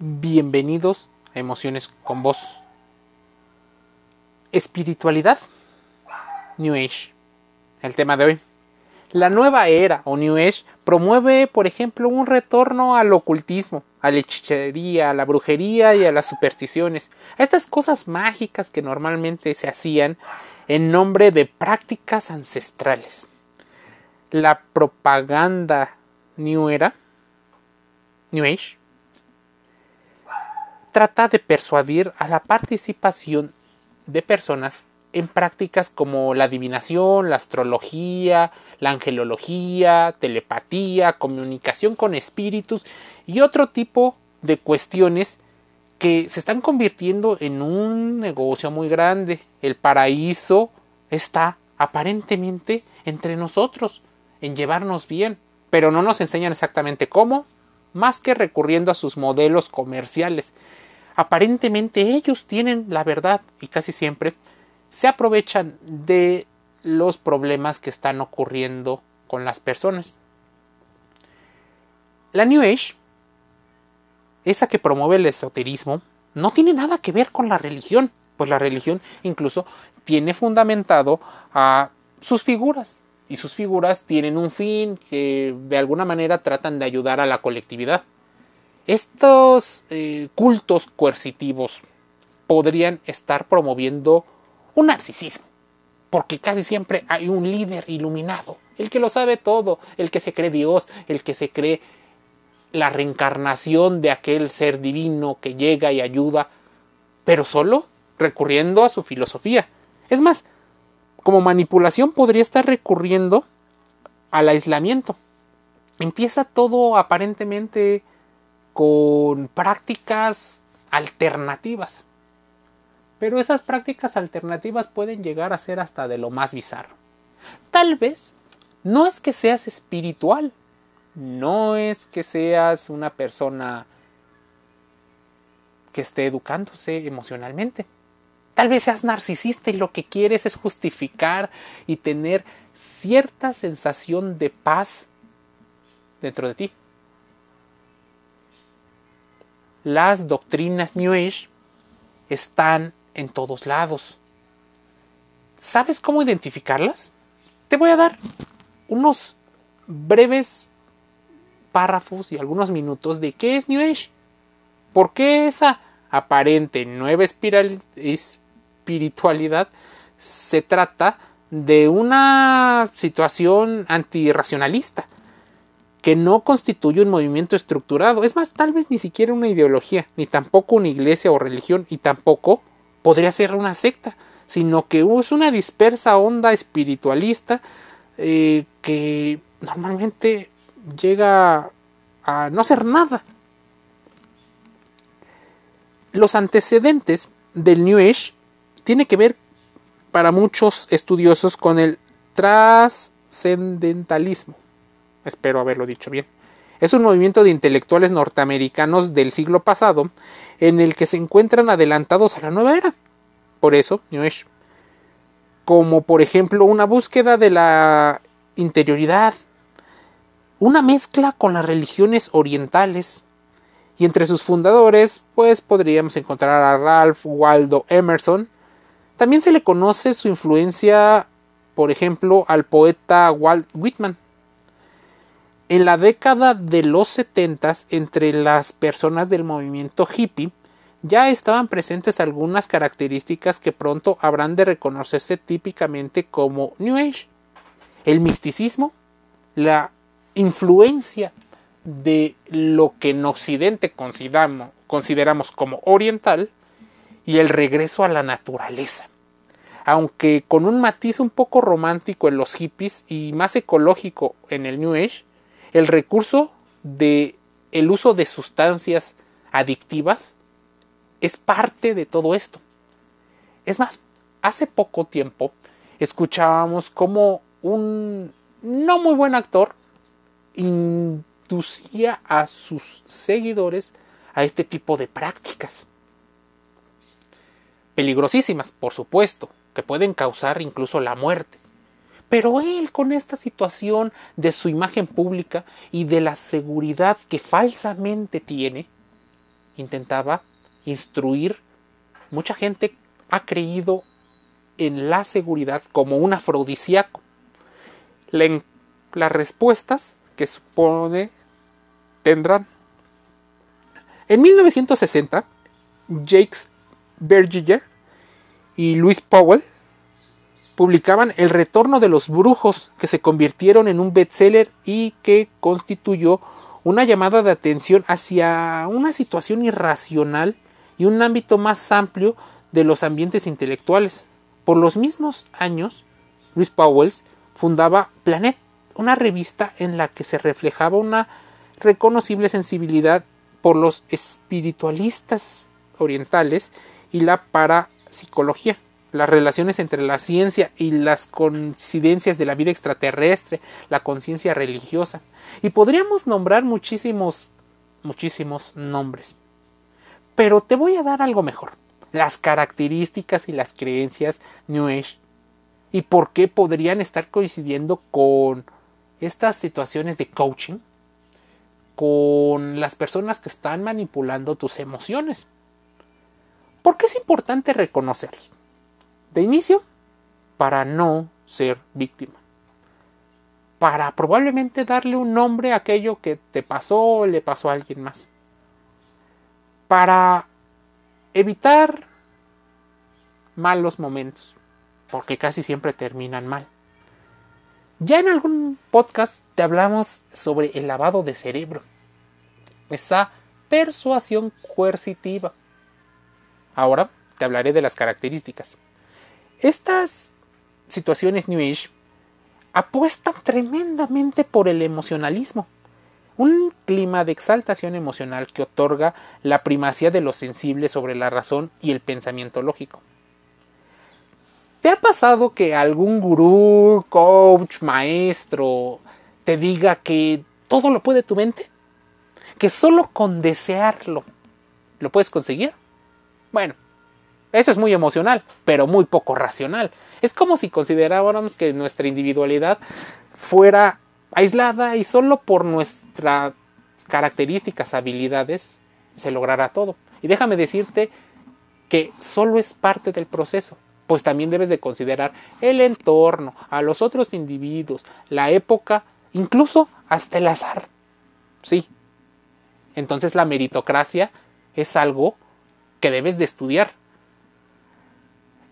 Bienvenidos a Emociones con Voz. Espiritualidad. New Age. El tema de hoy. La nueva era o New Age promueve, por ejemplo, un retorno al ocultismo, a la hechicería, a la brujería y a las supersticiones, a estas cosas mágicas que normalmente se hacían en nombre de prácticas ancestrales. La propaganda New Era, New Age, trata de persuadir a la participación de personas en prácticas como la adivinación, la astrología, la angelología, telepatía, comunicación con espíritus y otro tipo de cuestiones que se están convirtiendo en un negocio muy grande. El paraíso está aparentemente entre nosotros, en llevarnos bien, pero no nos enseñan exactamente cómo, más que recurriendo a sus modelos comerciales aparentemente ellos tienen la verdad y casi siempre se aprovechan de los problemas que están ocurriendo con las personas. La New Age, esa que promueve el esoterismo, no tiene nada que ver con la religión, pues la religión incluso tiene fundamentado a sus figuras, y sus figuras tienen un fin que de alguna manera tratan de ayudar a la colectividad. Estos eh, cultos coercitivos podrían estar promoviendo un narcisismo, porque casi siempre hay un líder iluminado, el que lo sabe todo, el que se cree Dios, el que se cree la reencarnación de aquel ser divino que llega y ayuda, pero solo recurriendo a su filosofía. Es más, como manipulación podría estar recurriendo al aislamiento. Empieza todo aparentemente con prácticas alternativas. Pero esas prácticas alternativas pueden llegar a ser hasta de lo más bizarro. Tal vez no es que seas espiritual, no es que seas una persona que esté educándose emocionalmente. Tal vez seas narcisista y lo que quieres es justificar y tener cierta sensación de paz dentro de ti. Las doctrinas New Age están en todos lados. ¿Sabes cómo identificarlas? Te voy a dar unos breves párrafos y algunos minutos de qué es New Age. ¿Por qué esa aparente nueva espiritualidad se trata de una situación antirracionalista? Que no constituye un movimiento estructurado, es más, tal vez ni siquiera una ideología, ni tampoco una iglesia o religión, y tampoco podría ser una secta, sino que es una dispersa onda espiritualista eh, que normalmente llega a no ser nada. Los antecedentes del New Age tiene que ver para muchos estudiosos con el trascendentalismo espero haberlo dicho bien. Es un movimiento de intelectuales norteamericanos del siglo pasado en el que se encuentran adelantados a la nueva era. Por eso, New Age. Como por ejemplo una búsqueda de la interioridad, una mezcla con las religiones orientales, y entre sus fundadores, pues podríamos encontrar a Ralph Waldo Emerson. También se le conoce su influencia, por ejemplo, al poeta Walt Whitman. En la década de los 70, entre las personas del movimiento hippie, ya estaban presentes algunas características que pronto habrán de reconocerse típicamente como New Age. El misticismo, la influencia de lo que en Occidente consideramos, consideramos como oriental y el regreso a la naturaleza. Aunque con un matiz un poco romántico en los hippies y más ecológico en el New Age, el recurso de el uso de sustancias adictivas es parte de todo esto. Es más, hace poco tiempo escuchábamos como un no muy buen actor inducía a sus seguidores a este tipo de prácticas. Peligrosísimas, por supuesto, que pueden causar incluso la muerte. Pero él con esta situación de su imagen pública y de la seguridad que falsamente tiene, intentaba instruir. Mucha gente ha creído en la seguridad como un afrodisíaco. las respuestas que supone tendrán. En 1960, Jakes Bergiger y Louis Powell publicaban El retorno de los brujos, que se convirtieron en un bestseller y que constituyó una llamada de atención hacia una situación irracional y un ámbito más amplio de los ambientes intelectuales. Por los mismos años, Louis Powell fundaba Planet, una revista en la que se reflejaba una reconocible sensibilidad por los espiritualistas orientales y la parapsicología, las relaciones entre la ciencia y las coincidencias de la vida extraterrestre, la conciencia religiosa. Y podríamos nombrar muchísimos, muchísimos nombres. Pero te voy a dar algo mejor. Las características y las creencias New Age. Y por qué podrían estar coincidiendo con estas situaciones de coaching. Con las personas que están manipulando tus emociones. ¿Por qué es importante reconocerlos? De inicio, para no ser víctima. Para probablemente darle un nombre a aquello que te pasó o le pasó a alguien más. Para evitar malos momentos, porque casi siempre terminan mal. Ya en algún podcast te hablamos sobre el lavado de cerebro, esa persuasión coercitiva Ahora te hablaré de las características. Estas situaciones New Age apuestan tremendamente por el emocionalismo, un clima de exaltación emocional que otorga la primacía de lo sensible sobre la razón y el pensamiento lógico. ¿Te ha pasado que algún gurú, coach, maestro te diga que todo lo puede tu mente? Que solo con desearlo lo puedes conseguir. Bueno, eso es muy emocional, pero muy poco racional. Es como si consideráramos que nuestra individualidad fuera aislada y solo por nuestras características, habilidades, se logrará todo. Y déjame decirte que solo es parte del proceso, pues también debes de considerar el entorno, a los otros individuos, la época, incluso hasta el azar. Sí. Entonces la meritocracia es algo que debes de estudiar.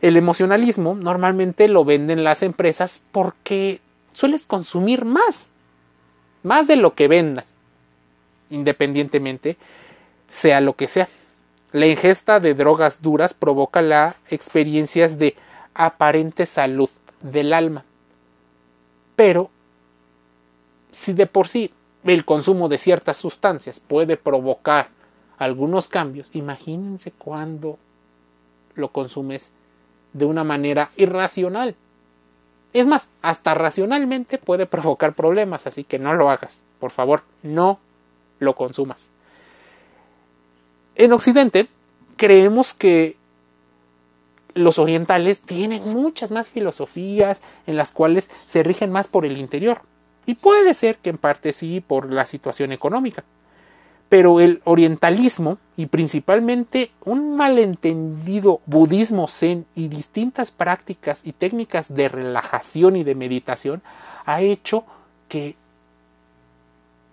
El emocionalismo normalmente lo venden las empresas porque sueles consumir más, más de lo que vendan, independientemente sea lo que sea. La ingesta de drogas duras provoca las experiencias de aparente salud del alma. Pero, si de por sí el consumo de ciertas sustancias puede provocar algunos cambios, imagínense cuando lo consumes de una manera irracional. Es más, hasta racionalmente puede provocar problemas, así que no lo hagas. Por favor, no lo consumas. En Occidente, creemos que los orientales tienen muchas más filosofías en las cuales se rigen más por el interior. Y puede ser que en parte sí por la situación económica. Pero el orientalismo y principalmente un malentendido budismo zen y distintas prácticas y técnicas de relajación y de meditación ha hecho que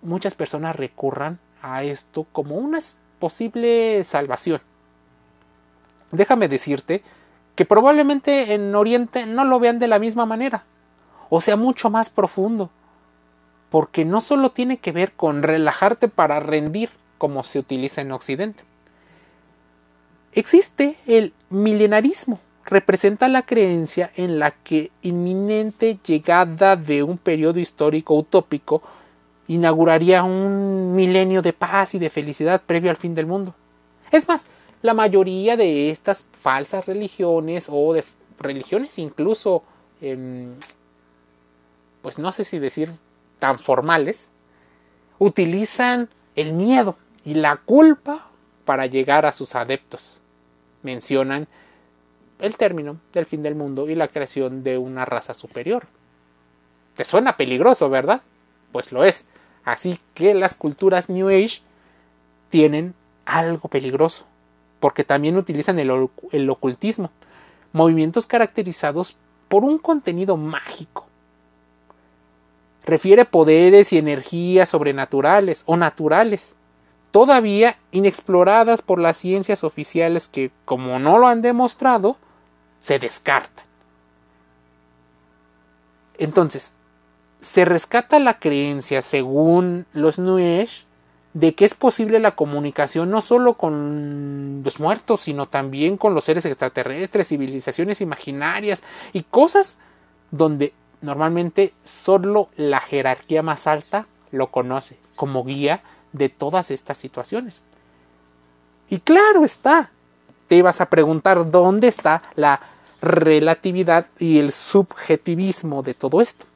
muchas personas recurran a esto como una posible salvación. Déjame decirte que probablemente en Oriente no lo vean de la misma manera, o sea, mucho más profundo porque no solo tiene que ver con relajarte para rendir como se utiliza en Occidente. Existe el milenarismo, representa la creencia en la que inminente llegada de un periodo histórico utópico inauguraría un milenio de paz y de felicidad previo al fin del mundo. Es más, la mayoría de estas falsas religiones o de religiones incluso, em, pues no sé si decir tan formales, utilizan el miedo y la culpa para llegar a sus adeptos. Mencionan el término del fin del mundo y la creación de una raza superior. Te suena peligroso, ¿verdad? Pues lo es. Así que las culturas New Age tienen algo peligroso, porque también utilizan el, el ocultismo, movimientos caracterizados por un contenido mágico. Refiere poderes y energías sobrenaturales o naturales, todavía inexploradas por las ciencias oficiales que, como no lo han demostrado, se descartan. Entonces, se rescata la creencia, según los Nuesh, de que es posible la comunicación no solo con los muertos, sino también con los seres extraterrestres, civilizaciones imaginarias y cosas donde normalmente solo la jerarquía más alta lo conoce como guía de todas estas situaciones. Y claro está, te ibas a preguntar dónde está la relatividad y el subjetivismo de todo esto.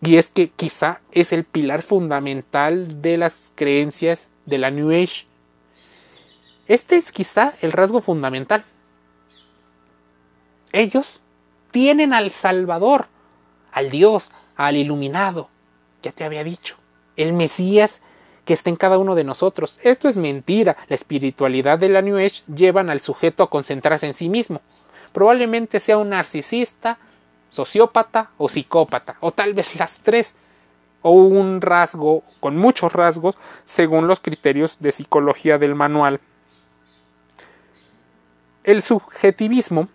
Y es que quizá es el pilar fundamental de las creencias de la New Age. Este es quizá el rasgo fundamental. Ellos tienen al Salvador, al Dios, al iluminado, ya te había dicho, el Mesías que está en cada uno de nosotros. Esto es mentira. La espiritualidad de la New Age llevan al sujeto a concentrarse en sí mismo. Probablemente sea un narcisista, sociópata o psicópata, o tal vez las tres, o un rasgo con muchos rasgos según los criterios de psicología del manual. El subjetivismo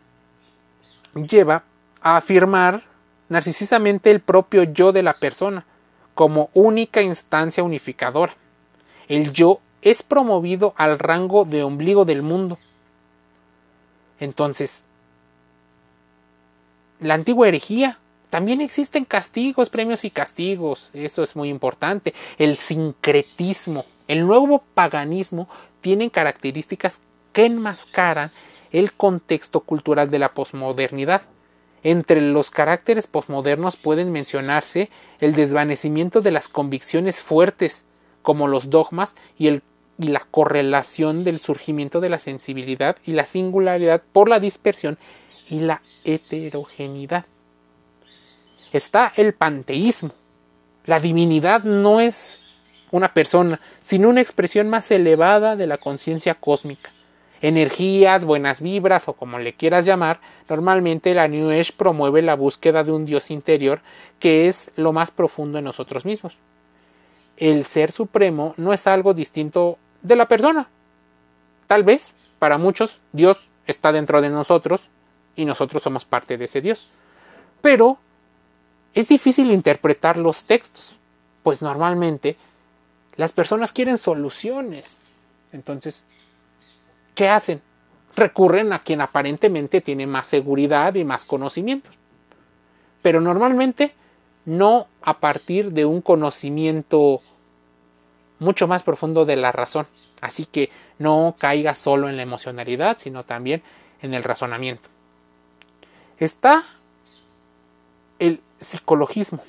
lleva a afirmar narcisisamente el propio yo de la persona, como única instancia unificadora. El yo es promovido al rango de ombligo del mundo. Entonces, la antigua herejía, también existen castigos, premios y castigos. Eso es muy importante. El sincretismo, el nuevo paganismo tienen características que enmascaran el contexto cultural de la posmodernidad. Entre los caracteres posmodernos pueden mencionarse el desvanecimiento de las convicciones fuertes, como los dogmas y, el, y la correlación del surgimiento de la sensibilidad y la singularidad por la dispersión y la heterogeneidad. Está el panteísmo. La divinidad no es una persona, sino una expresión más elevada de la conciencia cósmica energías, buenas vibras o como le quieras llamar, normalmente la New Age promueve la búsqueda de un Dios interior que es lo más profundo en nosotros mismos. El ser supremo no es algo distinto de la persona. Tal vez, para muchos, Dios está dentro de nosotros y nosotros somos parte de ese Dios. Pero es difícil interpretar los textos, pues normalmente las personas quieren soluciones. Entonces, ¿qué hacen? Recurren a quien aparentemente tiene más seguridad y más conocimientos. Pero normalmente no a partir de un conocimiento mucho más profundo de la razón. Así que no caiga solo en la emocionalidad, sino también en el razonamiento. Está el psicologismo.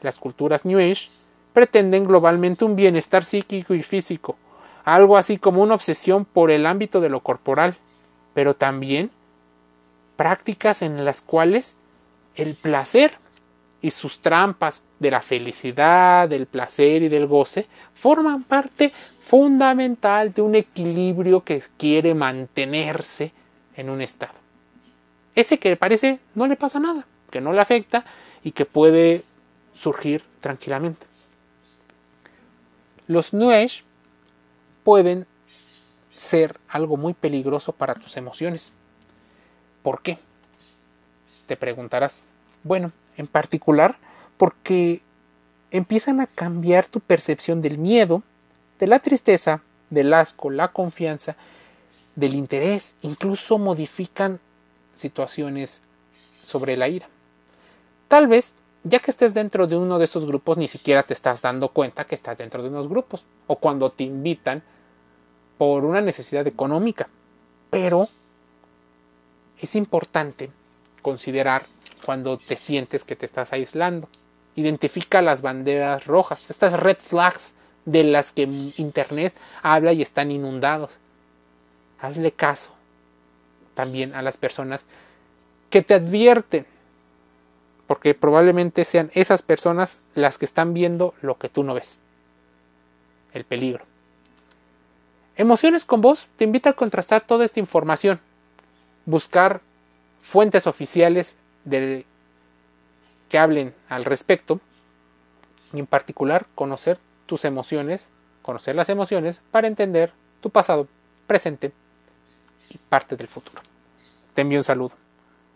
Las culturas New Age pretenden globalmente un bienestar psíquico y físico, algo así como una obsesión por el ámbito de lo corporal, pero también prácticas en las cuales el placer y sus trampas de la felicidad, del placer y del goce forman parte fundamental de un equilibrio que quiere mantenerse en un estado. Ese que parece no le pasa nada, que no le afecta y que puede surgir tranquilamente. Los Nuesh pueden ser algo muy peligroso para tus emociones. ¿Por qué? Te preguntarás. Bueno, en particular porque empiezan a cambiar tu percepción del miedo, de la tristeza, del asco, la confianza, del interés, incluso modifican situaciones sobre la ira. Tal vez, ya que estés dentro de uno de esos grupos, ni siquiera te estás dando cuenta que estás dentro de unos grupos, o cuando te invitan por una necesidad económica. Pero es importante considerar cuando te sientes que te estás aislando. Identifica las banderas rojas, estas red flags de las que Internet habla y están inundados. Hazle caso también a las personas que te advierten, porque probablemente sean esas personas las que están viendo lo que tú no ves, el peligro. Emociones con vos te invita a contrastar toda esta información, buscar fuentes oficiales de, que hablen al respecto y en particular conocer tus emociones, conocer las emociones para entender tu pasado, presente y parte del futuro. Te envío un saludo.